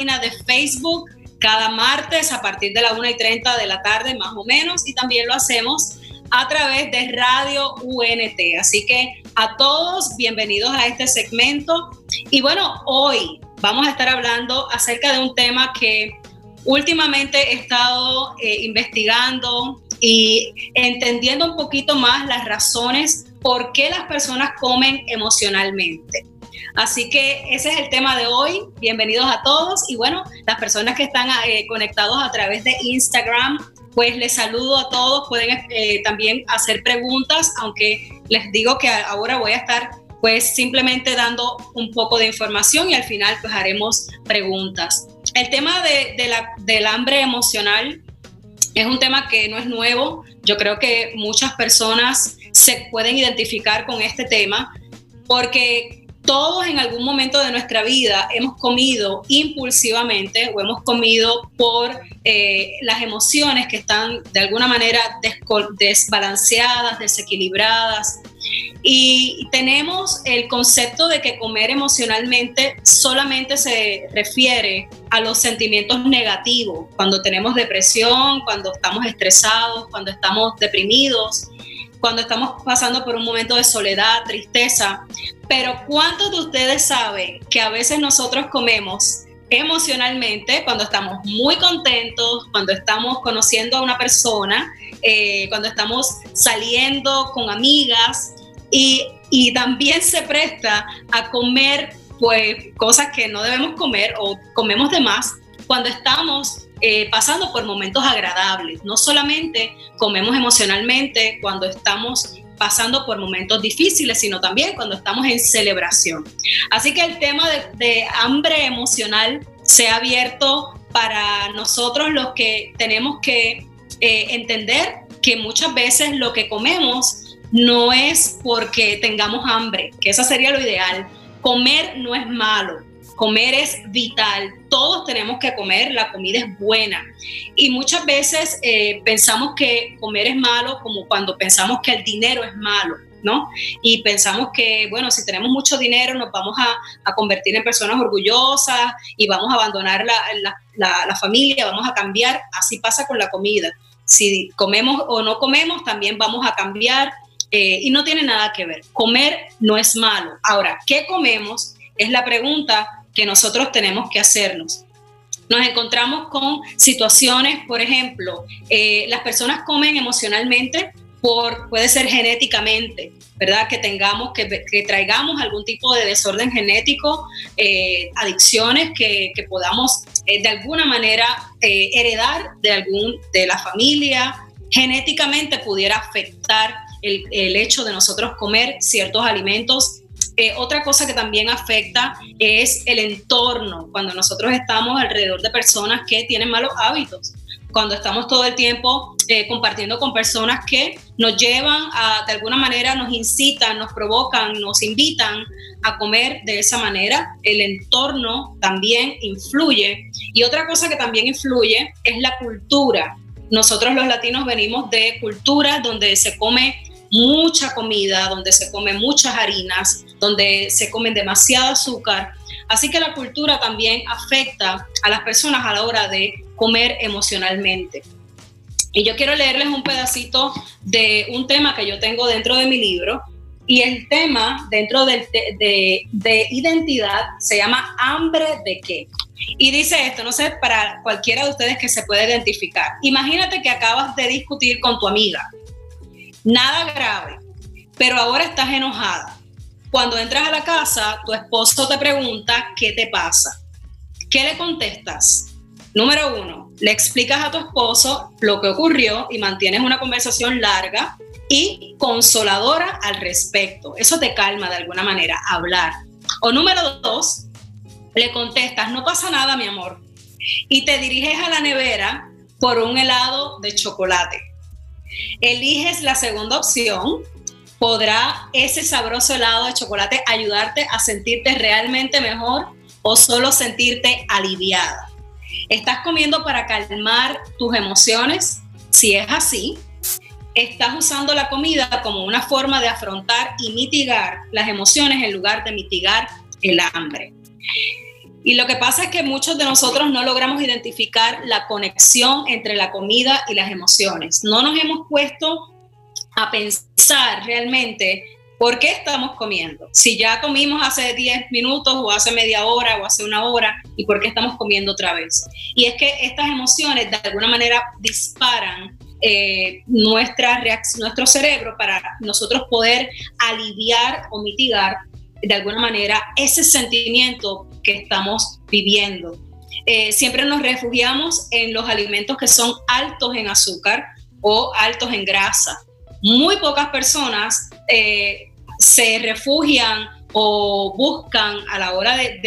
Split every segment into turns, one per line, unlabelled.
de Facebook cada martes a partir de la 1 y 30 de la tarde más o menos y también lo hacemos a través de Radio UNT. Así que a todos, bienvenidos a este segmento. Y bueno, hoy vamos a estar hablando acerca de un tema que últimamente he estado eh, investigando y entendiendo un poquito más las razones por qué las personas comen emocionalmente. Así que ese es el tema de hoy. Bienvenidos a todos y bueno, las personas que están eh, conectados a través de Instagram, pues les saludo a todos. Pueden eh, también hacer preguntas, aunque les digo que ahora voy a estar pues simplemente dando un poco de información y al final pues haremos preguntas. El tema de, la, del hambre emocional es un tema que no es nuevo. Yo creo que muchas personas se pueden identificar con este tema porque todos en algún momento de nuestra vida hemos comido impulsivamente o hemos comido por eh, las emociones que están de alguna manera desbalanceadas, desequilibradas. Y tenemos el concepto de que comer emocionalmente solamente se refiere a los sentimientos negativos, cuando tenemos depresión, cuando estamos estresados, cuando estamos deprimidos cuando estamos pasando por un momento de soledad, tristeza. Pero ¿cuántos de ustedes saben que a veces nosotros comemos emocionalmente cuando estamos muy contentos, cuando estamos conociendo a una persona, eh, cuando estamos saliendo con amigas y, y también se presta a comer pues cosas que no debemos comer o comemos de más cuando estamos eh, pasando por momentos agradables. No solamente comemos emocionalmente cuando estamos pasando por momentos difíciles, sino también cuando estamos en celebración. Así que el tema de, hambre emocional se ha abierto para nosotros los que tenemos que eh, entender que muchas veces lo que comemos no es porque tengamos hambre, que eso sería lo ideal. Comer no es malo, Comer es vital, todos tenemos que comer, la comida es buena. Y muchas veces eh, pensamos que comer es malo como cuando pensamos que el dinero es malo. ¿no? Y pensamos que, bueno, si tenemos mucho dinero nos vamos a, convertir en personas orgullosas y vamos a abandonar la, familia, vamos a cambiar. Así pasa con la comida. Si comemos o no comemos, también vamos a cambiar eh, y no tiene nada que ver. Comer no es malo. Ahora, ¿qué comemos? Es la pregunta que nosotros tenemos que hacernos. Nos encontramos con situaciones, por ejemplo, eh, las personas comen emocionalmente por, puede ser genéticamente, ¿verdad? Que tengamos, que, que traigamos algún tipo de desorden genético, eh, adicciones que, que podamos eh, de alguna manera heredar de, algún, de la familia, genéticamente pudiera afectar el, el hecho de nosotros comer ciertos alimentos eh, otra cosa que también afecta es el entorno, cuando nosotros estamos alrededor de personas que tienen malos hábitos, cuando estamos todo el tiempo eh, compartiendo con personas que nos llevan a, de alguna manera, nos incitan, nos provocan, nos invitan a comer de esa manera, el entorno también influye. Y otra cosa que también influye es la cultura. Nosotros los latinos venimos de culturas donde se come mucha comida, donde se come muchas harinas, donde se comen demasiado azúcar. Así que la cultura también afecta a las personas a la hora de comer emocionalmente. Y yo quiero leerles un pedacito de un tema que yo tengo dentro de mi libro. Y el tema dentro de, de identidad se llama hambre de qué. Y dice esto, no sé, para cualquiera de ustedes que se pueda identificar. Imagínate que acabas de discutir con tu amiga nada grave, pero ahora estás enojada. Cuando entras a la casa, tu esposo te pregunta qué te pasa. ¿Qué le contestas? Número uno, le explicas a tu esposo lo que ocurrió y mantienes una conversación larga y consoladora al respecto. Eso te calma de alguna manera, hablar. O número dos, le contestas, no pasa nada, mi amor. Y te diriges a la nevera por un helado de chocolate eliges la segunda opción, podrá ese sabroso helado de chocolate ayudarte a sentirte realmente mejor o solo sentirte aliviada. ¿Estás comiendo para calmar tus emociones? Si es así, estás usando la comida como una forma de afrontar y mitigar las emociones en lugar de mitigar el hambre. Y lo que pasa es que muchos de nosotros no logramos identificar la conexión entre la comida y las emociones. No nos hemos puesto a pensar realmente por qué estamos comiendo. Si ya comimos hace 10 minutos o hace media hora o hace una hora y por qué estamos comiendo otra vez. Y es que estas emociones de alguna manera disparan eh, nuestro cerebro para nosotros poder aliviar o mitigar de alguna manera ese sentimiento que estamos viviendo. Eh, siempre nos refugiamos en los alimentos que son altos en azúcar o altos en grasa. Muy pocas personas eh, se refugian o buscan a la hora de,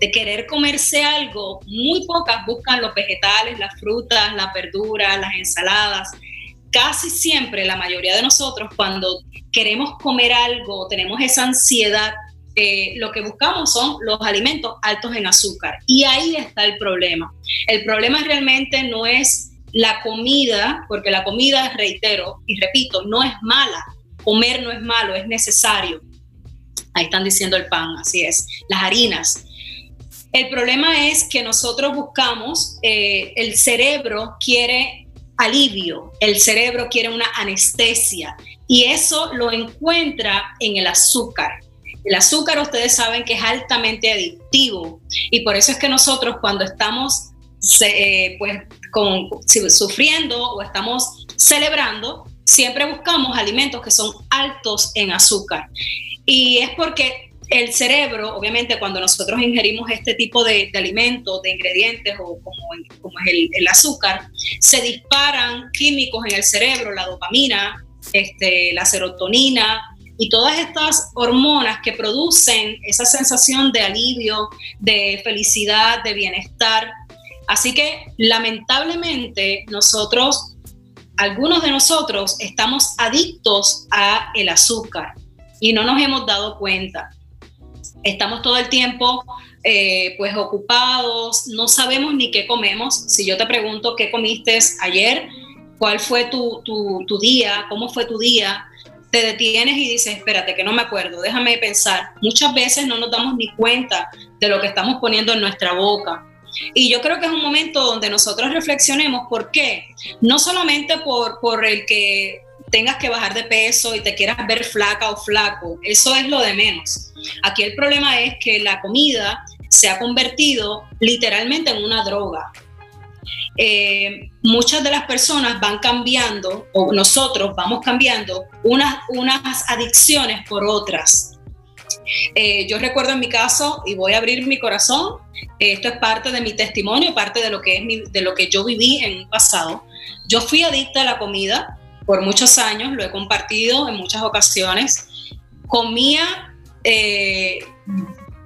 de, querer comerse algo, muy pocas buscan los vegetales, las frutas, las verduras, las ensaladas. Casi siempre la mayoría de nosotros cuando queremos comer algo, tenemos esa ansiedad, lo que buscamos son los alimentos altos en azúcar. Y ahí está el problema. El problema realmente no es la comida, porque la comida, reitero y repito, no es mala. Comer no es malo, es necesario. Ahí están diciendo el pan, así es. Las harinas. El problema es que nosotros buscamos, eh, el cerebro quiere alivio, el cerebro quiere una anestesia y eso lo encuentra en el azúcar. El azúcar ustedes saben que es altamente adictivo y por eso es que nosotros cuando estamos eh, pues, sufriendo o estamos celebrando, siempre buscamos alimentos que son altos en azúcar. Y es porque el cerebro, obviamente, cuando nosotros ingerimos este tipo de, alimentos, de ingredientes o como, es el, azúcar, se disparan químicos en el cerebro, la dopamina, este, la serotonina y todas estas hormonas que producen esa sensación de alivio, de felicidad, de bienestar. Así que lamentablemente nosotros, algunos de nosotros, estamos adictos a el azúcar y no nos hemos dado cuenta. Estamos todo el tiempo eh, pues ocupados, no sabemos ni qué comemos. Si yo te pregunto qué comiste ayer, cuál fue tu, tu, día, cómo fue tu día, te detienes y dices, espérate, que no me acuerdo, déjame pensar. Muchas veces no nos damos ni cuenta de lo que estamos poniendo en nuestra boca. Y yo creo que es un momento donde nosotros reflexionemos por qué. No solamente por, por el que tengas que bajar de peso y te quieras ver flaca o flaco, eso es lo de menos. Aquí el problema es que la comida se ha convertido literalmente en una droga. Eh, muchas de las personas van cambiando, o nosotros vamos cambiando, unas, unas adicciones por otras. Eh, yo recuerdo en mi caso, y voy a abrir mi corazón, esto es parte de mi testimonio, parte de lo que, es de lo que yo viví en un pasado. Yo fui adicta a la comida, por muchos años, lo he compartido en muchas ocasiones. Comía eh,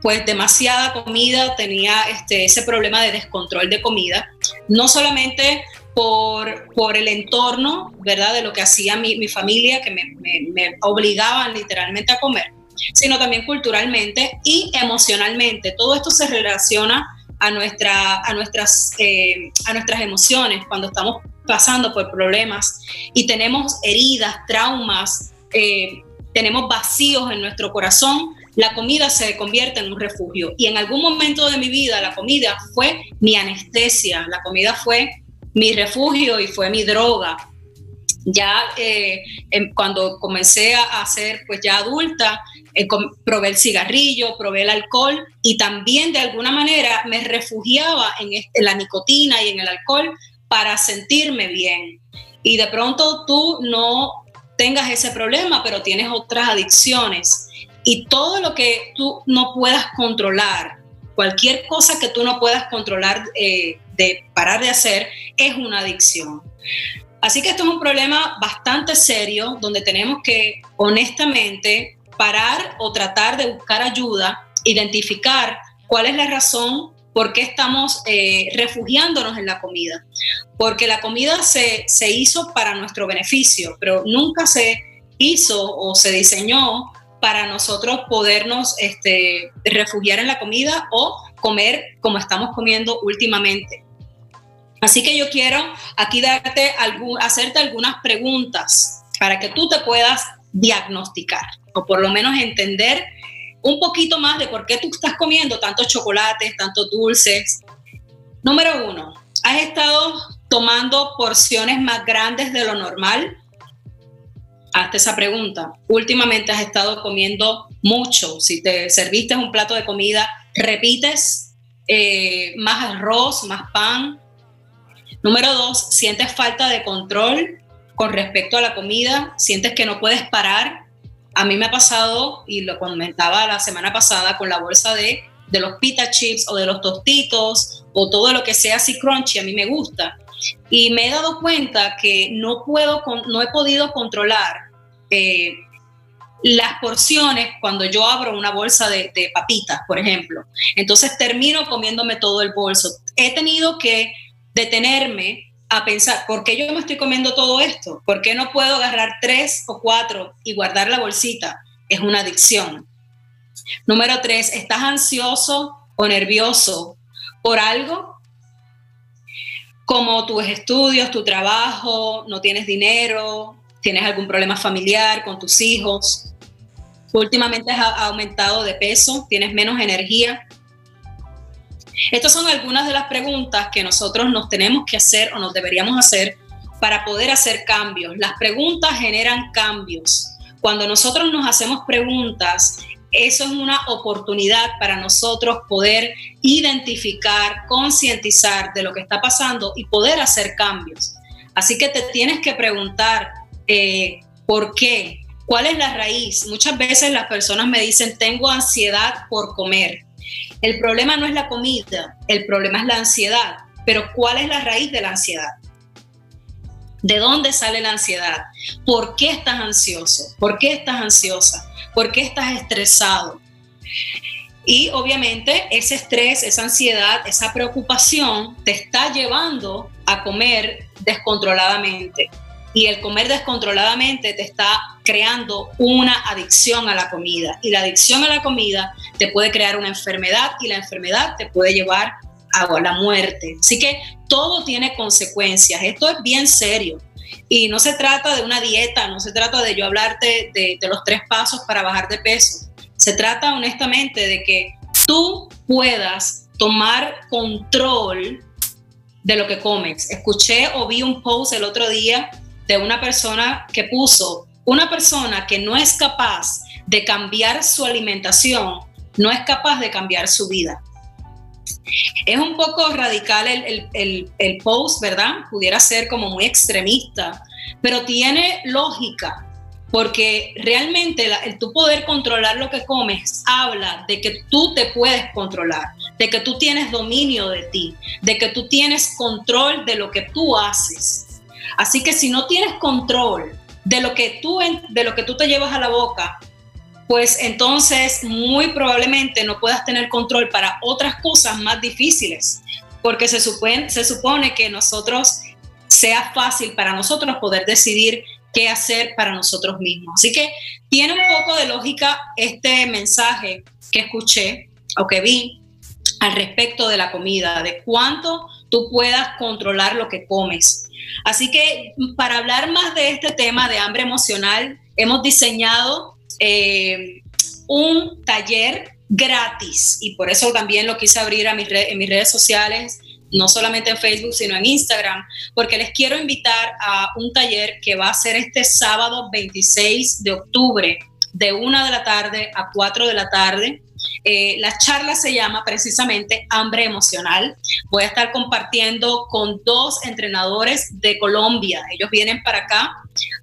pues demasiada comida, tenía este, ese problema de descontrol de comida, no solamente por, por el entorno, ¿verdad? De lo que hacía mi, familia, que me, me, obligaban literalmente a comer, sino también culturalmente y emocionalmente. Todo esto se relaciona a, nuestra, a, nuestras, eh, a nuestras emociones cuando estamos pasando por problemas y tenemos heridas, traumas, eh, tenemos vacíos en nuestro corazón, la comida se convierte en un refugio. Y en algún momento de mi vida la comida fue mi anestesia, la comida fue mi refugio y fue mi droga. Ya eh, cuando comencé a ser pues ya adulta, eh, probé el cigarrillo, probé el alcohol y también de alguna manera me refugiaba en la nicotina y en el alcohol para sentirme bien. Y de pronto tú no tengas ese problema, pero tienes otras adicciones. Y todo lo que tú no puedas controlar, cualquier cosa que tú no puedas controlar eh, de parar de hacer, es una adicción. Así que esto es un problema bastante serio donde tenemos que honestamente parar o tratar de buscar ayuda, identificar cuál es la razón ¿Por qué estamos eh, refugiándonos en la comida? Porque la comida se, se hizo para nuestro beneficio, pero nunca se hizo o se diseñó para nosotros podernos este, refugiar en la comida o comer como estamos comiendo últimamente. Así que yo quiero aquí darte hacerte algunas preguntas para que tú te puedas diagnosticar o por lo menos entender un poquito más de por qué tú estás comiendo tantos chocolates, tantos dulces. Número uno, ¿has estado tomando porciones más grandes de lo normal? Hazte esa pregunta. Últimamente has estado comiendo mucho. Si te serviste un plato de comida, repites eh, más arroz, más pan. Número dos, sientes falta de control con respecto a la comida, sientes que no puedes parar a mí me ha pasado, y lo comentaba la semana pasada, con la bolsa de, de los pita chips o de los tostitos o todo lo que sea así crunchy, a mí me gusta. Y me he dado cuenta que no, puedo, no he podido controlar eh, las porciones cuando yo abro una bolsa de, de papitas, por ejemplo. Entonces termino comiéndome todo el bolso. He tenido que detenerme a pensar, ¿por qué yo me estoy comiendo todo esto? ¿Por qué no puedo agarrar tres o cuatro y guardar la bolsita? Es una adicción. Número tres, ¿estás ansioso o nervioso por algo? Como tus estudios, tu trabajo, no tienes dinero, tienes algún problema familiar con tus hijos. Últimamente has aumentado de peso, tienes menos energía. Estas son algunas de las preguntas que nosotros nos tenemos que hacer o nos deberíamos hacer para poder hacer cambios. Las preguntas generan cambios. Cuando nosotros nos hacemos preguntas, eso es una oportunidad para nosotros poder identificar, concientizar de lo que está pasando y poder hacer cambios. Así que te tienes que preguntar eh, por qué, cuál es la raíz. Muchas veces las personas me dicen, tengo ansiedad por comer. El problema no es la comida, el problema es la ansiedad. Pero ¿cuál es la raíz de la ansiedad? ¿De dónde sale la ansiedad? ¿Por qué estás ansioso? ¿Por qué estás ansiosa? ¿Por qué estás estresado? Y obviamente ese estrés, esa ansiedad, esa preocupación te está llevando a comer descontroladamente y el comer descontroladamente te está creando una adicción a la comida y la adicción a la comida te puede crear una enfermedad y la enfermedad te puede llevar a la muerte. Así que todo tiene consecuencias, esto es bien serio y no se trata de una dieta, no se trata de yo hablarte de, de los tres pasos para bajar de peso, se trata honestamente de que tú puedas tomar control de lo que comes. Escuché o vi un post el otro día de una persona que puso, una persona que no es capaz de cambiar su alimentación, no es capaz de cambiar su vida. Es un poco radical el, post, ¿verdad? Pudiera ser como muy extremista, pero tiene lógica, porque realmente el tu poder controlar lo que comes habla de que tú te puedes controlar, de que tú tienes dominio de ti, de que tú tienes control de lo que tú haces. Así que si no tienes control de lo que tú, de lo que tú te llevas a la boca, pues entonces muy probablemente no puedas tener control para otras cosas más difíciles, porque se supone, se supone que nosotros sea fácil para nosotros poder decidir qué hacer para nosotros mismos. Así que tiene un poco de lógica este mensaje que escuché o que vi al respecto de la comida, de cuánto tú puedas controlar lo que comes. Así que para hablar más de este tema de hambre emocional, hemos diseñado eh, un taller gratis y por eso también lo quise abrir a mis en mis redes sociales, no solamente en Facebook, sino en Instagram, porque les quiero invitar a un taller que va a ser este sábado 26 de octubre, de 1 de la tarde a 4 de la tarde. Eh, la charla se llama precisamente Hambre Emocional. Voy a estar compartiendo con dos entrenadores de Colombia. Ellos vienen para acá.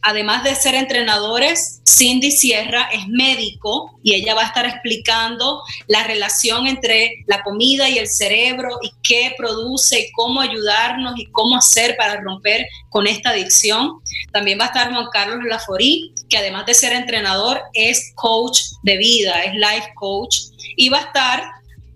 Además de ser entrenadores, Cindy Sierra es médico y ella va a estar explicando la relación entre la comida y el cerebro y qué produce y cómo ayudarnos y cómo hacer para romper con esta adicción. También va a estar Juan Carlos Laforí, que además de ser entrenador es coach de vida, es life coach y va a estar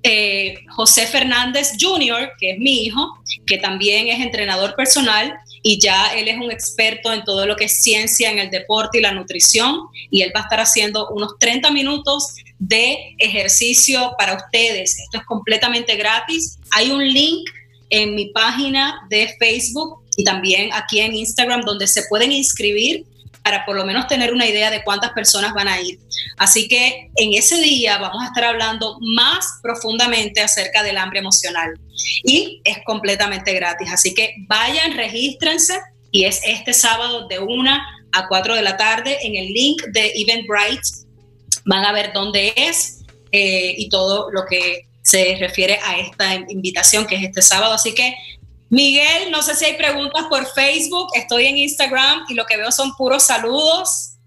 eh, José Fernández Jr., que es mi hijo, que también es entrenador personal y ya él es un experto en todo lo que es ciencia en el deporte y la nutrición y él va a estar haciendo unos 30 minutos de ejercicio para ustedes. Esto es completamente gratis. Hay un link en mi página de Facebook y también aquí en Instagram donde se pueden inscribir para por lo menos tener una idea de cuántas personas van a ir. Así que en ese día vamos a estar hablando más profundamente acerca del hambre emocional y es completamente gratis. Así que vayan, regístrense y es este sábado de 1 a 4 de la tarde en el link de Eventbrite. Van a ver dónde es eh, y todo lo que se refiere a esta invitación que es este sábado. Así que Miguel, no sé si hay preguntas por Facebook, estoy en Instagram y lo que veo son puros saludos.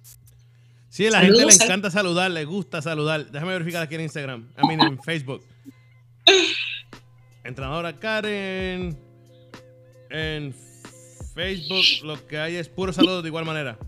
Sí, a la gente le encanta saludar, le gusta saludar. Déjame verificar aquí en Instagram, a mí en Facebook. Entrenadora Karen. En Facebook lo que hay es puro saludos de igual manera.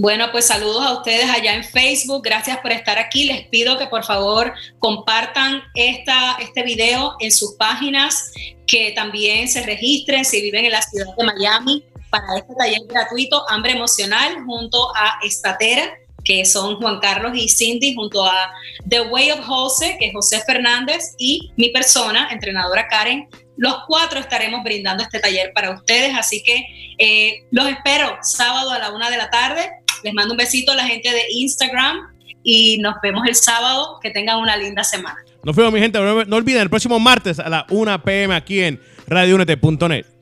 Bueno, pues saludos a ustedes allá en Facebook. Gracias por estar aquí. Les pido que por favor compartan esta, este video en sus páginas, que también se registren si viven en la ciudad de Miami para este taller gratuito Hambre Emocional junto a Estatera que son Juan Carlos y Cindy, junto a The Way of Jose, que es José Fernández, y mi persona, entrenadora Karen. Los cuatro estaremos brindando este taller para ustedes, así que eh, los espero sábado a la una de la tarde. Les mando un besito a la gente de Instagram y nos vemos el sábado. Que tengan una linda semana.
Nos vemos, mi gente. No olviden, el próximo martes a la 1 pm aquí en radiounete.net.